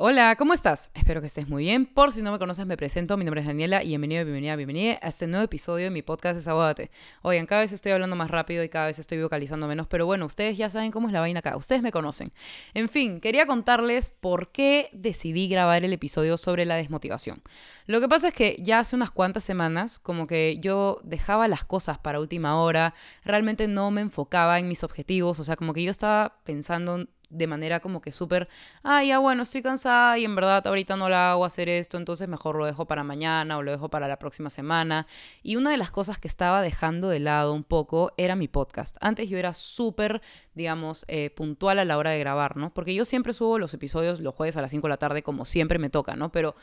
Hola, ¿cómo estás? Espero que estés muy bien. Por si no me conoces, me presento. Mi nombre es Daniela y bienvenido, bienvenida, bienvenida a este nuevo episodio de mi podcast Desahógate. Oigan, cada vez estoy hablando más rápido y cada vez estoy vocalizando menos, pero bueno, ustedes ya saben cómo es la vaina acá. Ustedes me conocen. En fin, quería contarles por qué decidí grabar el episodio sobre la desmotivación. Lo que pasa es que ya hace unas cuantas semanas, como que yo dejaba las cosas para última hora, realmente no me enfocaba en mis objetivos, o sea, como que yo estaba pensando de manera como que súper, ah, ya bueno, estoy cansada y en verdad ahorita no la hago hacer esto, entonces mejor lo dejo para mañana o lo dejo para la próxima semana. Y una de las cosas que estaba dejando de lado un poco era mi podcast. Antes yo era súper, digamos, eh, puntual a la hora de grabar, ¿no? Porque yo siempre subo los episodios los jueves a las 5 de la tarde como siempre me toca, ¿no? Pero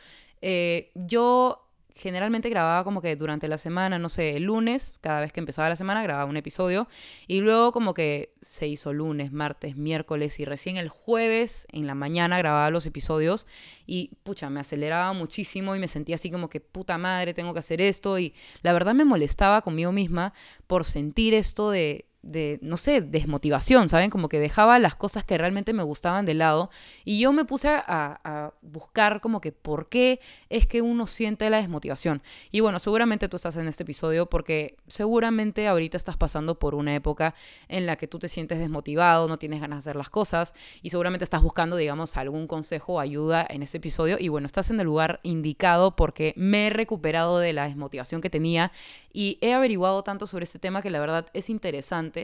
eh, yo generalmente grababa como que durante la semana, no sé, el lunes, cada vez que empezaba la semana grababa un episodio y luego como que se hizo lunes, martes, miércoles y recién el jueves en la mañana grababa los episodios y pucha, me aceleraba muchísimo y me sentía así como que puta madre, tengo que hacer esto y la verdad me molestaba conmigo misma por sentir esto de de, no sé, desmotivación, ¿saben? Como que dejaba las cosas que realmente me gustaban de lado y yo me puse a, a, buscar como que por qué es que uno siente la desmotivación. Y bueno, seguramente tú estás en este episodio porque seguramente ahorita estás pasando por una época en la que tú te sientes desmotivado, no tienes ganas de hacer las cosas y seguramente estás buscando, digamos, algún consejo o ayuda en este episodio y bueno, estás en el lugar indicado porque me he recuperado de la desmotivación que tenía y he averiguado tanto sobre este tema que la verdad es interesante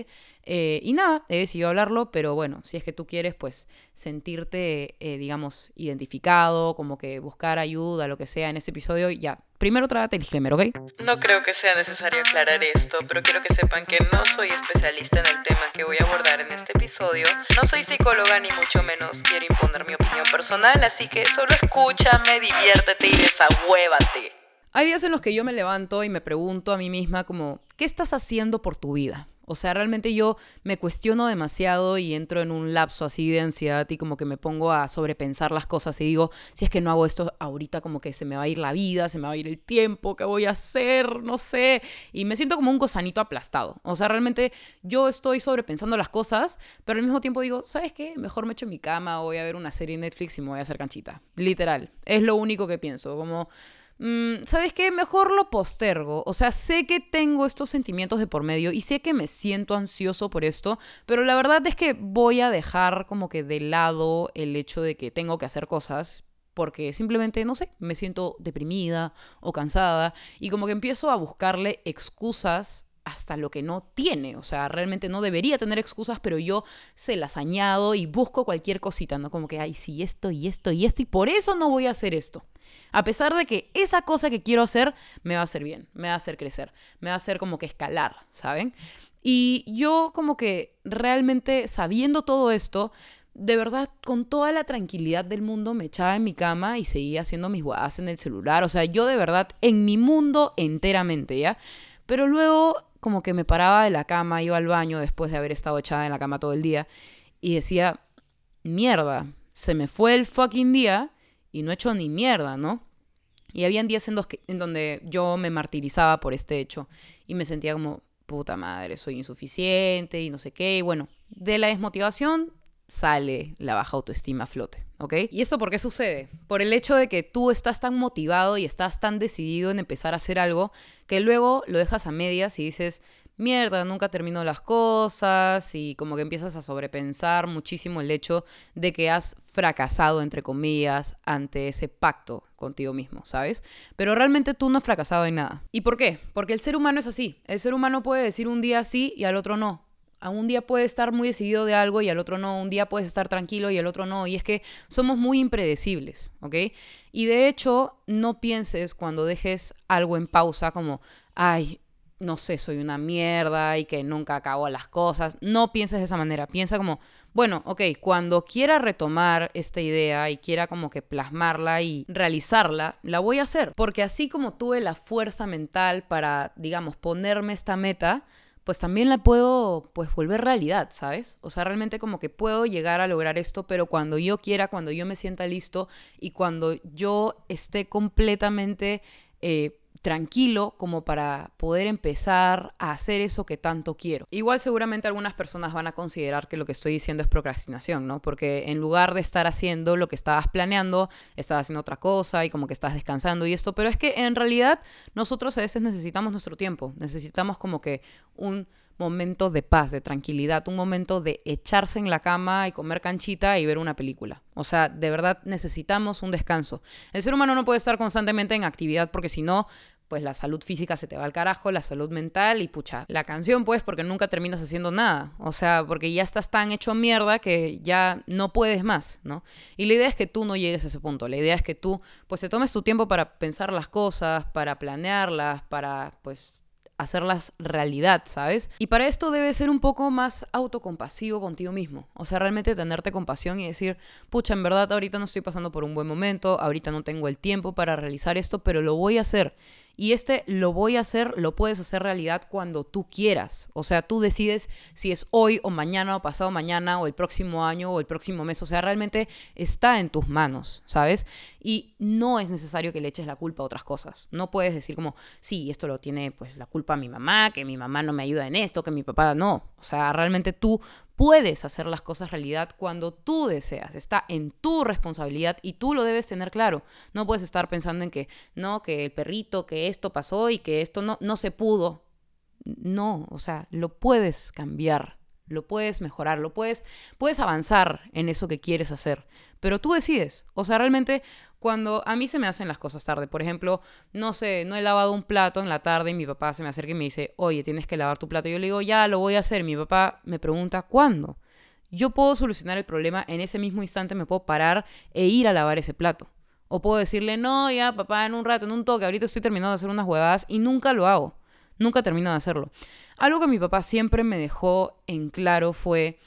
eh, y nada, he decidido hablarlo, pero bueno, si es que tú quieres, pues sentirte, eh, digamos, identificado, como que buscar ayuda, lo que sea en ese episodio, ya. Primero trátate el disclaimer, ¿ok? No creo que sea necesario aclarar esto, pero quiero que sepan que no soy especialista en el tema que voy a abordar en este episodio. No soy psicóloga ni mucho menos quiero imponer mi opinión personal, así que solo escúchame, diviértete y desahuévate. Hay días en los que yo me levanto y me pregunto a mí misma como, ¿qué estás haciendo por tu vida? O sea, realmente yo me cuestiono demasiado y entro en un lapso así de ansiedad y como que me pongo a sobrepensar las cosas y digo, si es que no hago esto ahorita como que se me va a ir la vida, se me va a ir el tiempo, ¿qué voy a hacer? No sé. Y me siento como un gozanito aplastado. O sea, realmente yo estoy sobrepensando las cosas, pero al mismo tiempo digo, ¿sabes qué? Mejor me echo en mi cama, voy a ver una serie en Netflix y me voy a hacer canchita. Literal. Es lo único que pienso. Como Mm, ¿sabes qué? Mejor lo postergo. O sea, sé que tengo estos sentimientos de por medio y sé que me siento ansioso por esto, pero la verdad es que voy a dejar como que de lado el hecho de que tengo que hacer cosas porque simplemente, no sé, me siento deprimida o cansada y como que empiezo a buscarle excusas hasta lo que no tiene. O sea, realmente no debería tener excusas, pero yo se las añado y busco cualquier cosita, ¿no? Como que, ay, sí, esto y esto y esto, y por eso no voy a hacer esto. A pesar de que esa cosa que quiero hacer me va a hacer bien, me va a hacer crecer, me va a hacer como que escalar, ¿saben? Y yo como que realmente sabiendo todo esto, de verdad, con toda la tranquilidad del mundo, me echaba en mi cama y seguía haciendo mis guadas en el celular. O sea, yo de verdad, en mi mundo enteramente, ¿ya? Pero luego, como que me paraba de la cama, iba al baño después de haber estado echada en la cama todo el día y decía, mierda, se me fue el fucking día y no he hecho ni mierda, ¿no? Y habían días en, en donde yo me martirizaba por este hecho y me sentía como, puta madre, soy insuficiente y no sé qué. Y bueno, de la desmotivación sale la baja autoestima flote, ¿ok? ¿Y esto por qué sucede? Por el hecho de que tú estás tan motivado y estás tan decidido en empezar a hacer algo que luego lo dejas a medias y dices, mierda, nunca termino las cosas y como que empiezas a sobrepensar muchísimo el hecho de que has fracasado, entre comillas, ante ese pacto contigo mismo, ¿sabes? Pero realmente tú no has fracasado en nada. ¿Y por qué? Porque el ser humano es así. El ser humano puede decir un día sí y al otro no. A un día puede estar muy decidido de algo y al otro no. Un día puedes estar tranquilo y al otro no. Y es que somos muy impredecibles, ¿ok? Y de hecho, no pienses cuando dejes algo en pausa como, ay, no sé, soy una mierda y que nunca acabo las cosas. No pienses de esa manera. Piensa como, bueno, ok, cuando quiera retomar esta idea y quiera como que plasmarla y realizarla, la voy a hacer. Porque así como tuve la fuerza mental para, digamos, ponerme esta meta, pues también la puedo pues volver realidad, ¿sabes? O sea, realmente como que puedo llegar a lograr esto, pero cuando yo quiera, cuando yo me sienta listo y cuando yo esté completamente... Eh, tranquilo como para poder empezar a hacer eso que tanto quiero. Igual seguramente algunas personas van a considerar que lo que estoy diciendo es procrastinación, ¿no? Porque en lugar de estar haciendo lo que estabas planeando, estabas haciendo otra cosa y como que estás descansando y esto, pero es que en realidad nosotros a veces necesitamos nuestro tiempo, necesitamos como que un momento de paz, de tranquilidad, un momento de echarse en la cama y comer canchita y ver una película. O sea, de verdad necesitamos un descanso. El ser humano no puede estar constantemente en actividad porque si no, pues la salud física se te va al carajo, la salud mental y pucha, la canción pues porque nunca terminas haciendo nada, o sea, porque ya estás tan hecho mierda que ya no puedes más, ¿no? Y la idea es que tú no llegues a ese punto, la idea es que tú pues te tomes tu tiempo para pensar las cosas, para planearlas, para pues hacerlas realidad, ¿sabes? Y para esto debes ser un poco más autocompasivo contigo mismo. O sea, realmente tenerte compasión y decir, pucha, en verdad ahorita no estoy pasando por un buen momento, ahorita no tengo el tiempo para realizar esto, pero lo voy a hacer. Y este lo voy a hacer, lo puedes hacer realidad cuando tú quieras. O sea, tú decides si es hoy o mañana o pasado mañana o el próximo año o el próximo mes. O sea, realmente está en tus manos, ¿sabes? Y no es necesario que le eches la culpa a otras cosas. No puedes decir como, sí, esto lo tiene pues la culpa a mi mamá, que mi mamá no me ayuda en esto, que mi papá no. O sea, realmente tú puedes hacer las cosas realidad cuando tú deseas. Está en tu responsabilidad y tú lo debes tener claro. No puedes estar pensando en que no, que el perrito, que esto pasó y que esto no, no se pudo. No, o sea, lo puedes cambiar, lo puedes mejorar, lo puedes, puedes avanzar en eso que quieres hacer. Pero tú decides. O sea, realmente cuando a mí se me hacen las cosas tarde, por ejemplo, no sé, no he lavado un plato en la tarde y mi papá se me acerca y me dice, oye, tienes que lavar tu plato. Yo le digo, ya, lo voy a hacer. Mi papá me pregunta, ¿cuándo? Yo puedo solucionar el problema en ese mismo instante, me puedo parar e ir a lavar ese plato. O puedo decirle, no, ya, papá, en un rato, en un toque, ahorita estoy terminando de hacer unas huevadas y nunca lo hago. Nunca termino de hacerlo. Algo que mi papá siempre me dejó en claro fue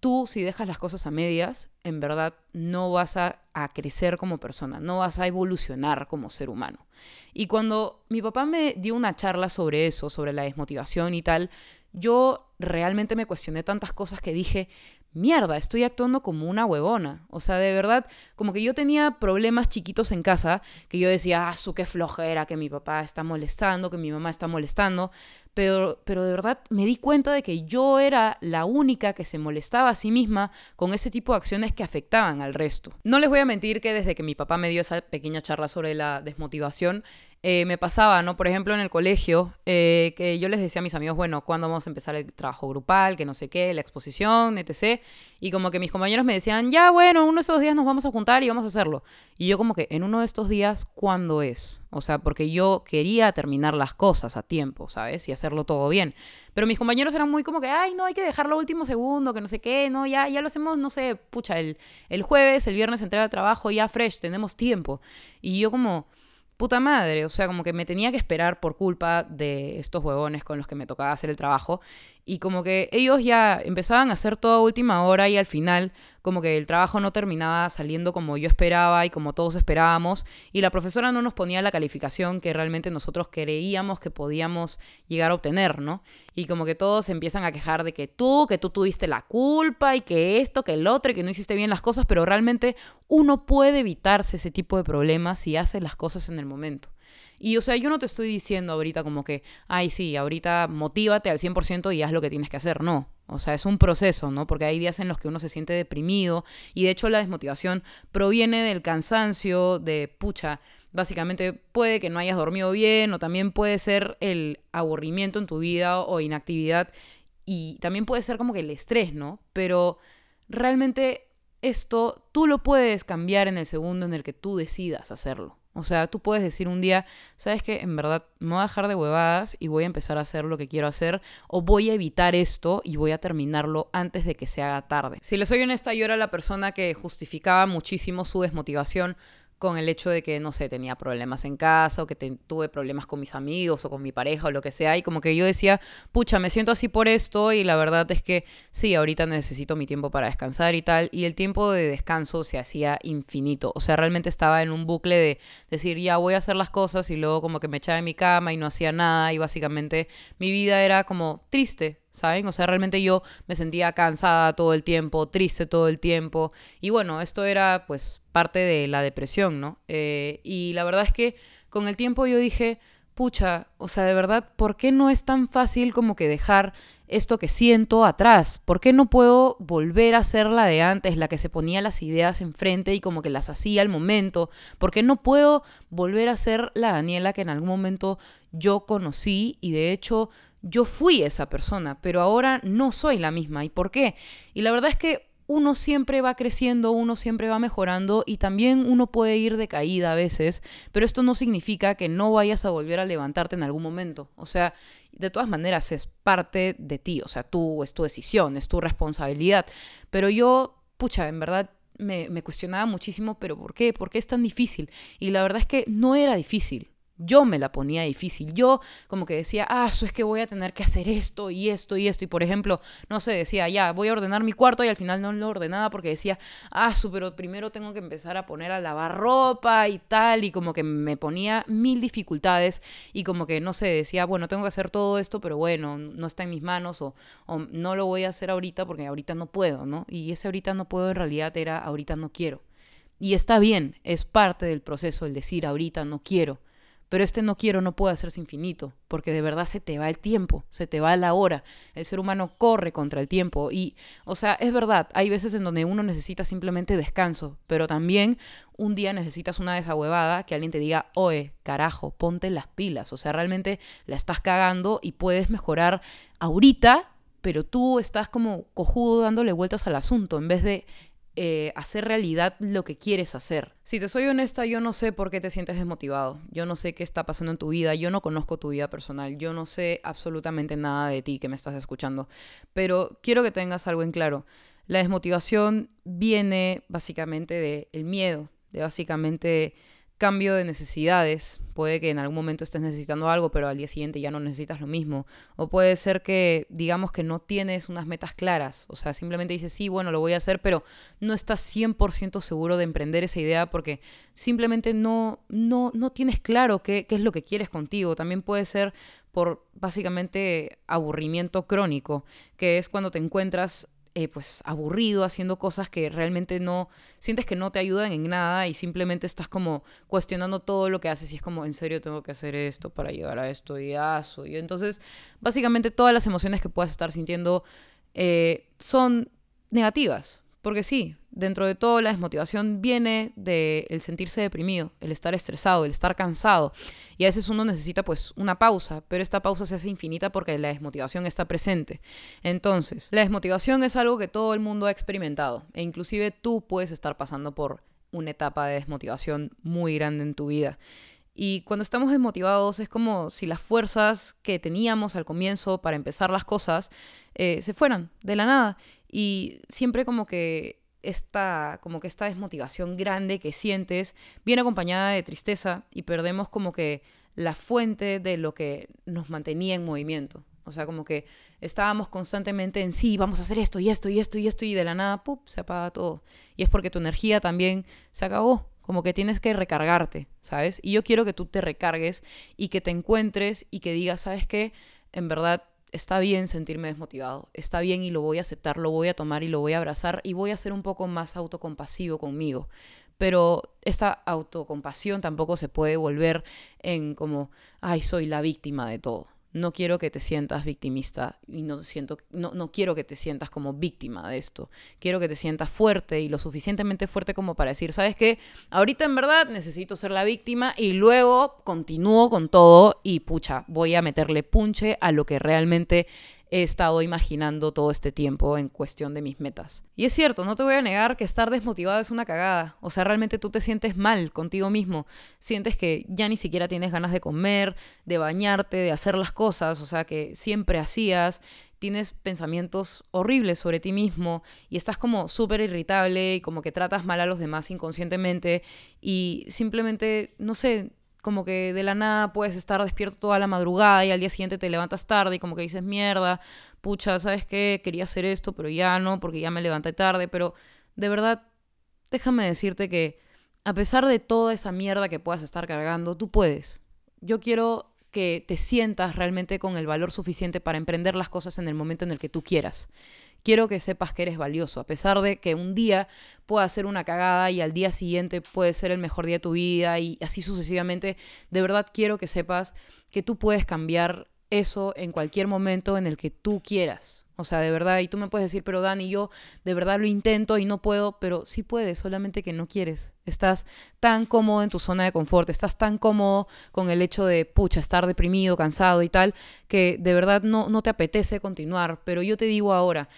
tú si dejas las cosas a medias, en verdad no vas a, crecer como persona, no vas a evolucionar como ser humano. Y cuando mi papá me dio una charla sobre eso, sobre la desmotivación y tal, yo realmente me cuestioné tantas cosas que dije, mierda, estoy actuando como una huevona. O sea, de verdad, como que yo tenía problemas chiquitos en casa, que yo decía, ah, su qué flojera, que mi papá está molestando, que mi mamá está molestando. Pero, pero de verdad me di cuenta de que yo era la única que se molestaba a sí misma con ese tipo de acciones que afectaban al resto. No les voy a mentir que desde que mi papá me dio esa pequeña charla sobre la desmotivación, eh, me pasaba, ¿no? Por ejemplo, en el colegio, eh, que yo les decía a mis amigos, bueno, ¿cuándo vamos a empezar el trabajo grupal? Que no sé qué, la exposición, etc. Y como que mis compañeros me decían, ya, bueno, uno de estos días nos vamos a juntar y vamos a hacerlo. Y yo como que, en uno de estos días, ¿cuándo es? O sea, porque yo quería terminar las cosas a tiempo, ¿sabes? Y hacerlo todo bien. Pero mis compañeros eran muy como que, ay, no, hay que dejarlo último segundo, que no sé qué, no, ya, ya lo hacemos, no sé, pucha, el, el jueves, el viernes entrega el trabajo, ya fresh, tenemos tiempo. Y yo como puta madre, o sea, como que me tenía que esperar por culpa de estos huevones con los que me tocaba hacer el trabajo y como que ellos ya empezaban a hacer toda última hora y al final como que el trabajo no terminaba saliendo como yo esperaba y como todos esperábamos y la profesora no nos ponía la calificación que realmente nosotros creíamos que podíamos llegar a obtener, ¿no? Y como que todos empiezan a quejar de que tú, que tú tuviste la culpa y que esto, que el otro y que no hiciste bien las cosas, pero realmente uno puede evitarse ese tipo de problemas si hace las cosas en el momento. Y o sea, yo no te estoy diciendo ahorita como que, ay, sí, ahorita motívate al 100% y haz lo que tienes que hacer. No. O sea, es un proceso, ¿no? Porque hay días en los que uno se siente deprimido y de hecho la desmotivación proviene del cansancio, de pucha. Básicamente puede que no hayas dormido bien o también puede ser el aburrimiento en tu vida o inactividad y también puede ser como que el estrés, ¿no? Pero realmente esto tú lo puedes cambiar en el segundo en el que tú decidas hacerlo. O sea, tú puedes decir un día, ¿sabes qué? En verdad me voy a dejar de huevadas y voy a empezar a hacer lo que quiero hacer o voy a evitar esto y voy a terminarlo antes de que se haga tarde. Si les soy honesta, yo era la persona que justificaba muchísimo su desmotivación con el hecho de que, no sé, tenía problemas en casa o que tuve problemas con mis amigos o con mi pareja o lo que sea. Y como que yo decía, pucha, me siento así por esto y la verdad es que sí, ahorita necesito mi tiempo para descansar y tal. Y el tiempo de descanso se hacía infinito. O sea, realmente estaba en un bucle de decir, ya voy a hacer las cosas y luego como que me echaba en mi cama y no hacía nada y básicamente mi vida era como triste, ¿saben? O sea, realmente yo me sentía cansada todo el tiempo, triste todo el tiempo. Y bueno, esto era pues parte de la depresión, ¿no? Eh, y la verdad es que con el tiempo yo dije, pucha, o sea, de verdad, ¿por qué no es tan fácil como que dejar esto que siento atrás? ¿Por qué no puedo volver a ser la de antes, la que se ponía las ideas enfrente y como que las hacía al momento? ¿Por qué no puedo volver a ser la Daniela que en algún momento yo conocí y de hecho yo fui esa persona, pero ahora no soy la misma? ¿Y por qué? Y la verdad es que uno siempre va creciendo, uno siempre va mejorando y también uno puede ir de caída a veces, pero esto no significa que no vayas a volver a levantarte en algún momento. O sea, de todas maneras es parte de ti, o sea, tú es tu decisión, es tu responsabilidad. Pero yo, pucha, en verdad me, me cuestionaba muchísimo, pero ¿por qué? ¿Por qué es tan difícil? Y la verdad es que no era difícil. Yo me la ponía difícil. Yo como que decía, ah, eso es que voy a tener que hacer esto y esto y esto. Y por ejemplo, no sé, decía, ya, voy a ordenar mi cuarto y al final no lo ordenaba porque decía, ah, pero primero tengo que empezar a poner a lavar ropa y tal. Y como que me ponía mil dificultades y como que, no sé, decía, bueno, tengo que hacer todo esto, pero bueno, no está en mis manos o, o no lo voy a hacer ahorita porque ahorita no puedo, ¿no? Y ese ahorita no puedo en realidad era ahorita no quiero. Y está bien, es parte del proceso el decir ahorita no quiero pero este no quiero no puede hacerse infinito, porque de verdad se te va el tiempo, se te va la hora. El ser humano corre contra el tiempo y, o sea, es verdad, hay veces en donde uno necesita simplemente descanso, pero también un día necesitas una desahuevada que alguien te diga, oye, carajo, ponte las pilas. O sea, realmente la estás cagando y puedes mejorar ahorita, pero tú estás como cojudo dándole vueltas al asunto en vez de eh, hacer realidad lo que quieres hacer. Si te soy honesta, yo no sé por qué te sientes desmotivado. Yo no sé qué está pasando en tu vida. Yo no conozco tu vida personal. Yo no sé absolutamente nada de ti que me estás escuchando. Pero quiero que tengas algo en claro. La desmotivación viene básicamente del el miedo, de básicamente cambio de necesidades. Puede que en algún momento estés necesitando algo, pero al día siguiente ya no necesitas lo mismo. O puede ser que digamos que no tienes unas metas claras. O sea, simplemente dices, sí, bueno, lo voy a hacer, pero no estás 100% seguro de emprender esa idea porque simplemente no, no, no tienes claro qué, qué es lo que quieres contigo. También puede ser por básicamente aburrimiento crónico, que es cuando te encuentras eh, pues aburrido haciendo cosas que realmente no sientes que no te ayudan en nada y simplemente estás como cuestionando todo lo que haces y es como en serio tengo que hacer esto para llegar a esto y eso y entonces básicamente todas las emociones que puedas estar sintiendo eh, son negativas porque sí, dentro de todo la desmotivación viene del el sentirse deprimido, el estar estresado, el estar cansado. Y a veces uno necesita pues una pausa, pero esta pausa se hace infinita porque la desmotivación está presente. Entonces, la desmotivación es algo que todo el mundo ha experimentado e inclusive tú puedes estar pasando por una etapa de desmotivación muy grande en tu vida. Y cuando estamos desmotivados es como si las fuerzas que teníamos al comienzo para empezar las cosas eh, se fueran de la nada. Y siempre como que esta, como que esta desmotivación grande que sientes viene acompañada de tristeza y perdemos como que la fuente de lo que nos mantenía en movimiento. O sea, como que estábamos constantemente en sí, vamos a hacer esto y esto y esto y esto y de la nada, ¡pup!, se apaga todo. Y es porque tu energía también se acabó, como que tienes que recargarte, ¿sabes? Y yo quiero que tú te recargues y que te encuentres y que digas, ¿sabes qué? En verdad está bien sentirme desmotivado, está bien y lo voy a aceptar, lo voy a tomar y lo voy a abrazar y voy a ser un poco más autocompasivo conmigo. Pero esta autocompasión tampoco se puede volver en como, ay, soy la víctima de todo no quiero que te sientas victimista y no, siento, no, no, quiero que te sientas como víctima de esto. Quiero que te sientas fuerte y lo suficientemente fuerte como para decir, ¿sabes qué? Ahorita en verdad necesito ser la víctima y luego continúo con todo y pucha, voy a meterle punche a lo que realmente he estado imaginando todo este tiempo en cuestión de mis metas. Y es cierto, no te voy a negar que estar desmotivado es una cagada. O sea, realmente tú te sientes mal contigo mismo. Sientes que ya ni siquiera tienes ganas de comer, de bañarte, de hacer las cosas, o sea, que siempre hacías. Tienes pensamientos horribles sobre ti mismo y estás como súper irritable y como que tratas mal a los demás inconscientemente y simplemente, no sé, como que de la nada puedes estar despierto toda la madrugada y al día siguiente te levantas tarde y como que dices, mierda, pucha, ¿sabes qué? Quería hacer esto, pero ya no, porque ya me levanté tarde, pero de verdad, déjame decirte que a pesar de toda esa mierda que puedas estar cargando, tú puedes. Yo quiero que te sientas realmente con el valor suficiente para emprender las cosas en el momento en el que tú quieras Quiero que sepas que eres valioso, a pesar de que un día pueda ser una cagada y al día siguiente puede ser el mejor día de tu vida y así sucesivamente. De verdad quiero que sepas que tú puedes cambiar eso en cualquier momento en el que tú quieras. O sea, de verdad, y tú me puedes decir, pero Dani, yo de verdad lo intento y no puedo, pero sí puedes, solamente que no quieres. Estás tan cómodo en tu zona de confort, estás tan cómodo con el hecho de, pucha, estar deprimido, cansado y tal, que de verdad no, no te apetece continuar. Pero yo te digo ahora,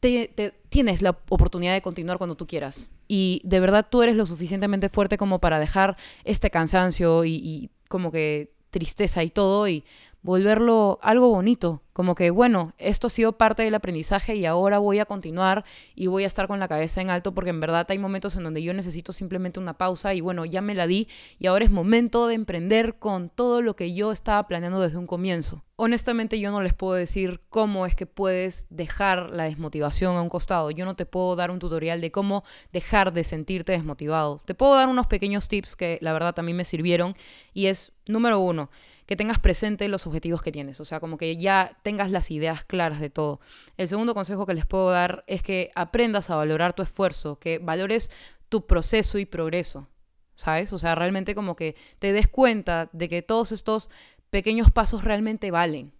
te, tienes la oportunidad de continuar cuando tú quieras. Y de verdad tú eres lo suficientemente fuerte como para dejar este cansancio y, y como que tristeza y todo y volverlo algo bonito, como que bueno, esto ha sido parte del aprendizaje y ahora voy a continuar y voy a estar con la cabeza en alto porque en verdad hay momentos en donde yo necesito simplemente una pausa y bueno, ya me la di y ahora es momento de emprender con todo lo que yo estaba planeando desde un comienzo. Honestamente yo no les puedo decir cómo es que puedes dejar la desmotivación a un costado. Yo no te puedo dar un tutorial de cómo dejar de sentirte desmotivado. Te puedo dar unos pequeños tips que la verdad también me sirvieron y es número uno que tengas presente los objetivos que tienes, o sea, como que ya tengas las ideas claras de todo. El segundo consejo que les puedo dar es que aprendas a valorar tu esfuerzo, que valores tu proceso y progreso, ¿sabes? O sea, realmente como que te des cuenta de que todos estos pequeños pasos realmente valen,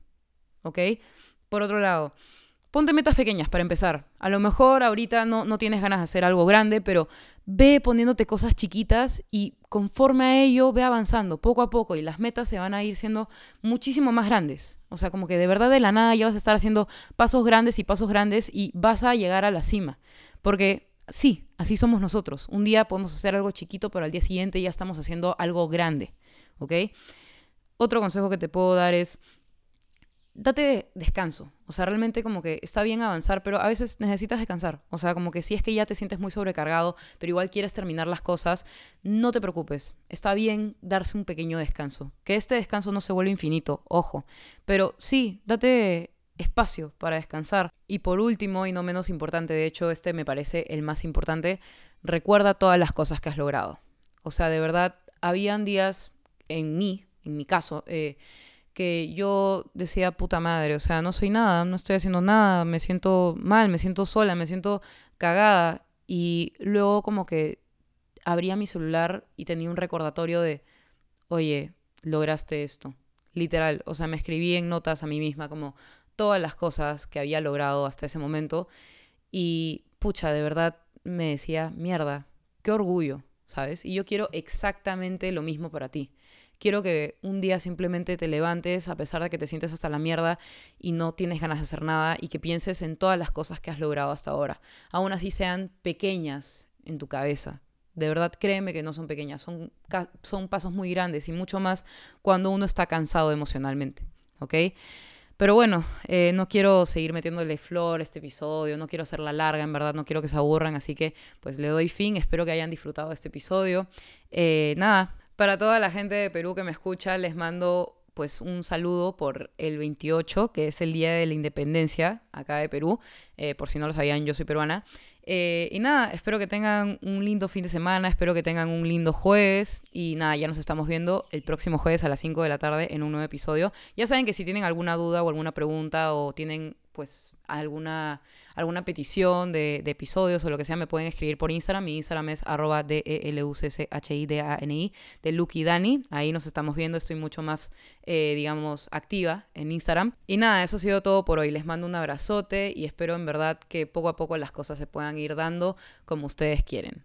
¿ok? Por otro lado, Ponte metas pequeñas para empezar. A lo mejor ahorita no, no tienes ganas de hacer algo grande, pero ve poniéndote cosas chiquitas y conforme a ello ve avanzando poco a poco y las metas se van a ir siendo muchísimo más grandes. O sea, como que de verdad de la nada ya vas a estar haciendo pasos grandes y pasos grandes y vas a llegar a la cima. Porque sí, así somos nosotros. Un día podemos hacer algo chiquito, pero al día siguiente ya estamos haciendo algo grande. ¿Ok? Otro consejo que te puedo dar es date descanso. O sea, realmente como que está bien avanzar, pero a veces necesitas descansar. O sea, como que si es que ya te sientes muy sobrecargado, pero igual quieres terminar las cosas, no te preocupes. Está bien darse un pequeño descanso. Que este descanso no se vuelva infinito, ojo. Pero sí, date espacio para descansar. Y por último, y no menos importante, de hecho, este me parece el más importante, recuerda todas las cosas que has logrado. O sea, de verdad, habían días en mí, en mi caso, eh, que yo decía, puta madre, o sea, no soy nada, no estoy haciendo nada, me siento mal, me siento sola, me siento cagada. Y luego como que abría mi celular y tenía un recordatorio de, oye, lograste esto. Literal, o sea, me escribí en notas a mí misma como todas las cosas que había logrado hasta ese momento. Y pucha, de verdad me decía, mierda, qué orgullo, ¿sabes? Y yo quiero exactamente lo mismo para ti. Quiero que un día simplemente te levantes a pesar de que te sientes hasta la mierda y no tienes ganas de hacer nada y que pienses en todas las cosas que has logrado hasta ahora. Aún así sean pequeñas en tu cabeza. De verdad, créeme que no son pequeñas, son, son pasos muy grandes y mucho más cuando uno está cansado emocionalmente. ¿Ok? Pero bueno, eh, no quiero seguir metiéndole flor a este episodio, no quiero hacerla larga, en verdad, no quiero que se aburran, así que pues le doy fin, espero que hayan disfrutado de este episodio. Eh, nada, para toda la gente de Perú que me escucha, les mando pues un saludo por el 28, que es el Día de la Independencia acá de Perú. Eh, por si no lo sabían, yo soy peruana. Eh, y nada, espero que tengan un lindo fin de semana, espero que tengan un lindo jueves. Y nada, ya nos estamos viendo el próximo jueves a las 5 de la tarde en un nuevo episodio. Ya saben que si tienen alguna duda o alguna pregunta o tienen pues alguna, alguna petición de, episodios o lo que sea, me pueden escribir por Instagram. Mi Instagram es arroba d e l u c c h i d a n i de Lucky Dani. Ahí nos estamos viendo, estoy mucho más, eh, digamos, activa en Instagram. Y nada, eso ha sido todo por hoy. Les mando un abrazote y espero en verdad que poco a poco las cosas se puedan ir dando como ustedes quieren.